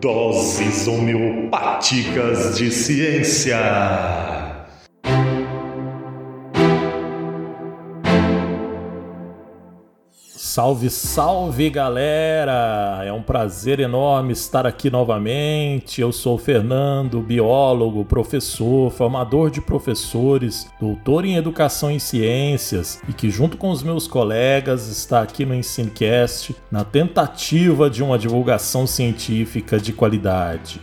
Doses homeopáticas de ciência. Salve, salve galera! É um prazer enorme estar aqui novamente. Eu sou o Fernando, biólogo, professor, formador de professores, doutor em educação e ciências e que, junto com os meus colegas, está aqui no Ensinecast na tentativa de uma divulgação científica de qualidade.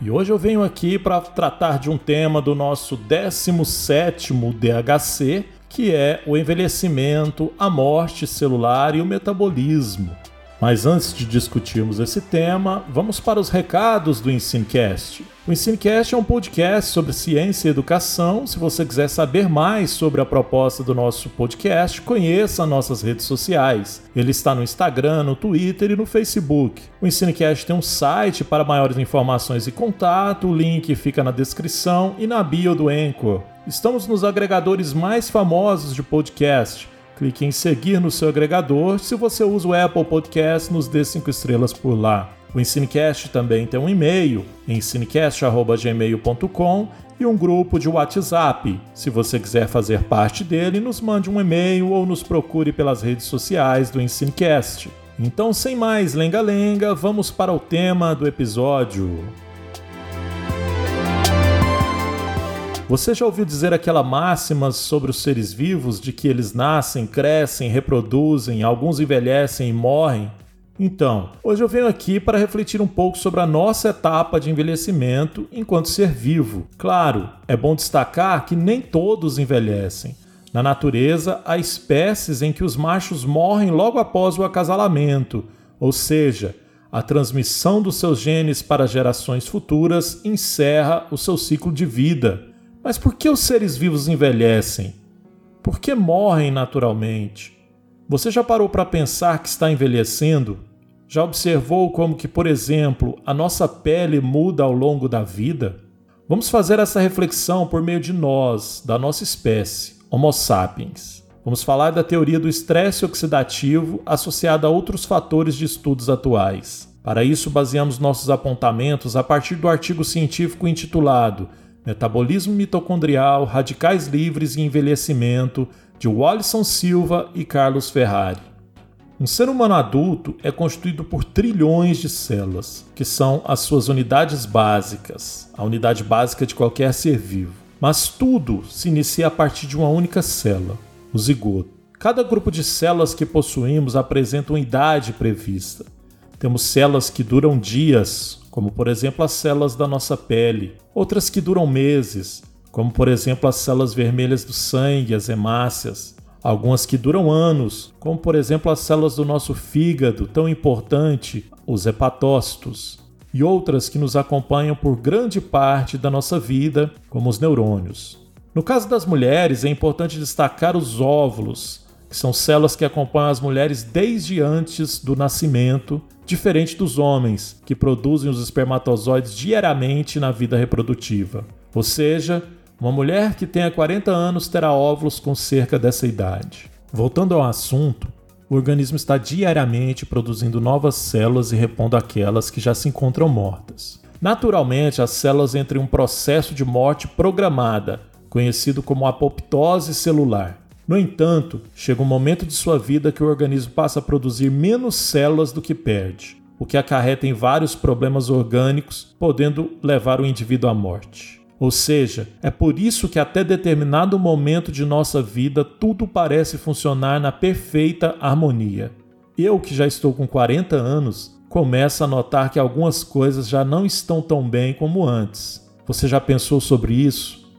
E hoje eu venho aqui para tratar de um tema do nosso 17º DHC, que é o envelhecimento, a morte celular e o metabolismo. Mas antes de discutirmos esse tema, vamos para os recados do Ensinecast. O Ensinecast é um podcast sobre ciência e educação. Se você quiser saber mais sobre a proposta do nosso podcast, conheça nossas redes sociais. Ele está no Instagram, no Twitter e no Facebook. O Ensinecast tem um site para maiores informações e contato, o link fica na descrição e na bio do Anchor. Estamos nos agregadores mais famosos de podcast. Clique em seguir no seu agregador. Se você usa o Apple Podcast, nos dê 5 estrelas por lá. O Ensinecast também tem um e-mail, ensinecast.gmail.com e um grupo de WhatsApp. Se você quiser fazer parte dele, nos mande um e-mail ou nos procure pelas redes sociais do Ensinecast. Então, sem mais lenga-lenga, vamos para o tema do episódio. Você já ouviu dizer aquela máxima sobre os seres vivos de que eles nascem, crescem, reproduzem, alguns envelhecem e morrem? Então, hoje eu venho aqui para refletir um pouco sobre a nossa etapa de envelhecimento enquanto ser vivo. Claro, é bom destacar que nem todos envelhecem. Na natureza, há espécies em que os machos morrem logo após o acasalamento, ou seja, a transmissão dos seus genes para gerações futuras encerra o seu ciclo de vida. Mas por que os seres vivos envelhecem? Por que morrem naturalmente? Você já parou para pensar que está envelhecendo? Já observou como que, por exemplo, a nossa pele muda ao longo da vida? Vamos fazer essa reflexão por meio de nós, da nossa espécie, Homo sapiens. Vamos falar da teoria do estresse oxidativo associada a outros fatores de estudos atuais. Para isso, baseamos nossos apontamentos a partir do artigo científico intitulado Metabolismo mitocondrial, radicais livres e envelhecimento, de Wallison Silva e Carlos Ferrari. Um ser humano adulto é constituído por trilhões de células, que são as suas unidades básicas, a unidade básica de qualquer ser vivo. Mas tudo se inicia a partir de uma única célula, o zigoto. Cada grupo de células que possuímos apresenta uma idade prevista. Temos células que duram dias, como por exemplo as células da nossa pele, outras que duram meses, como por exemplo as células vermelhas do sangue, as hemácias, algumas que duram anos, como por exemplo as células do nosso fígado, tão importante, os hepatócitos, e outras que nos acompanham por grande parte da nossa vida, como os neurônios. No caso das mulheres, é importante destacar os óvulos, são células que acompanham as mulheres desde antes do nascimento, diferente dos homens, que produzem os espermatozoides diariamente na vida reprodutiva. Ou seja, uma mulher que tenha 40 anos terá óvulos com cerca dessa idade. Voltando ao assunto, o organismo está diariamente produzindo novas células e repondo aquelas que já se encontram mortas. Naturalmente, as células entram em um processo de morte programada, conhecido como apoptose celular. No entanto, chega um momento de sua vida que o organismo passa a produzir menos células do que perde, o que acarreta em vários problemas orgânicos, podendo levar o indivíduo à morte. Ou seja, é por isso que até determinado momento de nossa vida tudo parece funcionar na perfeita harmonia. Eu, que já estou com 40 anos, começo a notar que algumas coisas já não estão tão bem como antes. Você já pensou sobre isso?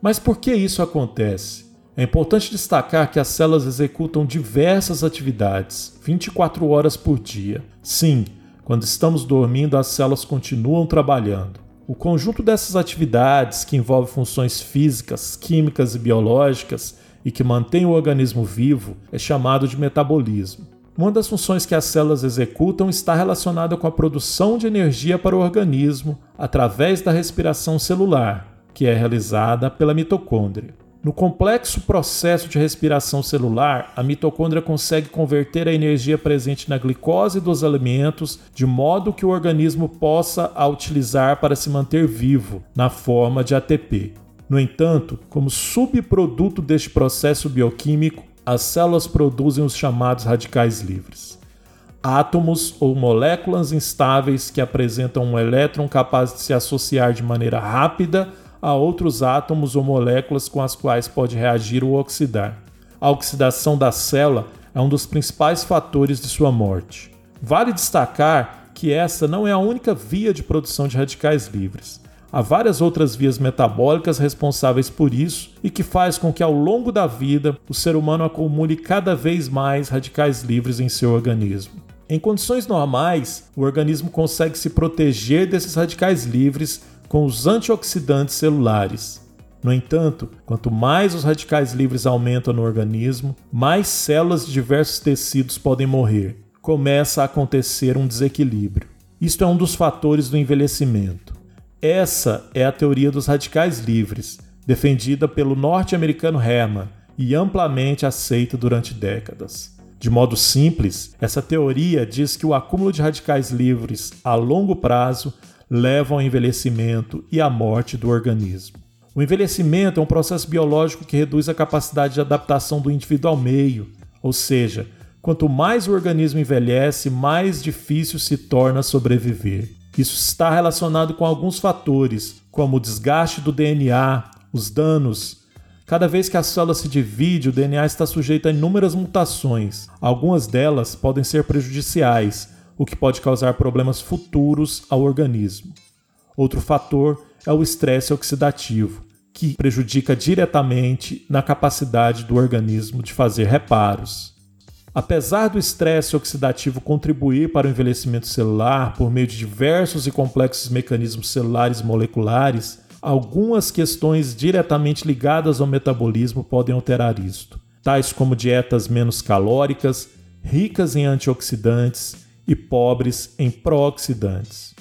Mas por que isso acontece? É importante destacar que as células executam diversas atividades, 24 horas por dia. Sim, quando estamos dormindo, as células continuam trabalhando. O conjunto dessas atividades, que envolve funções físicas, químicas e biológicas e que mantém o organismo vivo, é chamado de metabolismo. Uma das funções que as células executam está relacionada com a produção de energia para o organismo através da respiração celular, que é realizada pela mitocôndria. No complexo processo de respiração celular, a mitocôndria consegue converter a energia presente na glicose dos alimentos de modo que o organismo possa a utilizar para se manter vivo, na forma de ATP. No entanto, como subproduto deste processo bioquímico, as células produzem os chamados radicais livres. Átomos ou moléculas instáveis que apresentam um elétron capaz de se associar de maneira rápida a outros átomos ou moléculas com as quais pode reagir ou oxidar. A oxidação da célula é um dos principais fatores de sua morte. Vale destacar que essa não é a única via de produção de radicais livres. Há várias outras vias metabólicas responsáveis por isso e que faz com que ao longo da vida o ser humano acumule cada vez mais radicais livres em seu organismo. Em condições normais, o organismo consegue se proteger desses radicais livres com os antioxidantes celulares. No entanto, quanto mais os radicais livres aumentam no organismo, mais células de diversos tecidos podem morrer. Começa a acontecer um desequilíbrio. Isto é um dos fatores do envelhecimento. Essa é a teoria dos radicais livres, defendida pelo norte-americano Herman e amplamente aceita durante décadas. De modo simples, essa teoria diz que o acúmulo de radicais livres a longo prazo levam ao envelhecimento e à morte do organismo. O envelhecimento é um processo biológico que reduz a capacidade de adaptação do indivíduo ao meio, ou seja, quanto mais o organismo envelhece, mais difícil se torna sobreviver. Isso está relacionado com alguns fatores, como o desgaste do DNA, os danos. Cada vez que a célula se divide, o DNA está sujeito a inúmeras mutações. Algumas delas podem ser prejudiciais, o que pode causar problemas futuros ao organismo. Outro fator é o estresse oxidativo, que prejudica diretamente na capacidade do organismo de fazer reparos. Apesar do estresse oxidativo contribuir para o envelhecimento celular por meio de diversos e complexos mecanismos celulares moleculares, algumas questões diretamente ligadas ao metabolismo podem alterar isto, tais como dietas menos calóricas, ricas em antioxidantes e pobres em pró-oxidantes.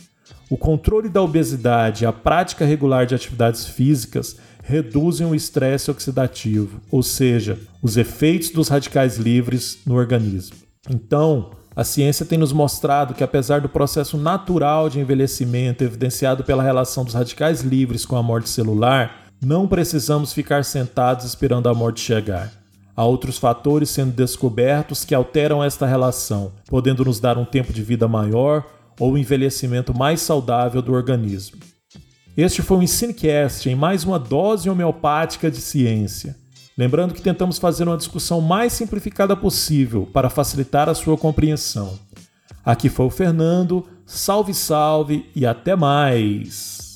O controle da obesidade e a prática regular de atividades físicas reduzem o estresse oxidativo, ou seja, os efeitos dos radicais livres no organismo. Então, a ciência tem nos mostrado que, apesar do processo natural de envelhecimento evidenciado pela relação dos radicais livres com a morte celular, não precisamos ficar sentados esperando a morte chegar. Há outros fatores sendo descobertos que alteram esta relação, podendo nos dar um tempo de vida maior ou um envelhecimento mais saudável do organismo. Este foi o Ensinecast em mais uma dose homeopática de ciência. Lembrando que tentamos fazer uma discussão mais simplificada possível para facilitar a sua compreensão. Aqui foi o Fernando, salve, salve e até mais!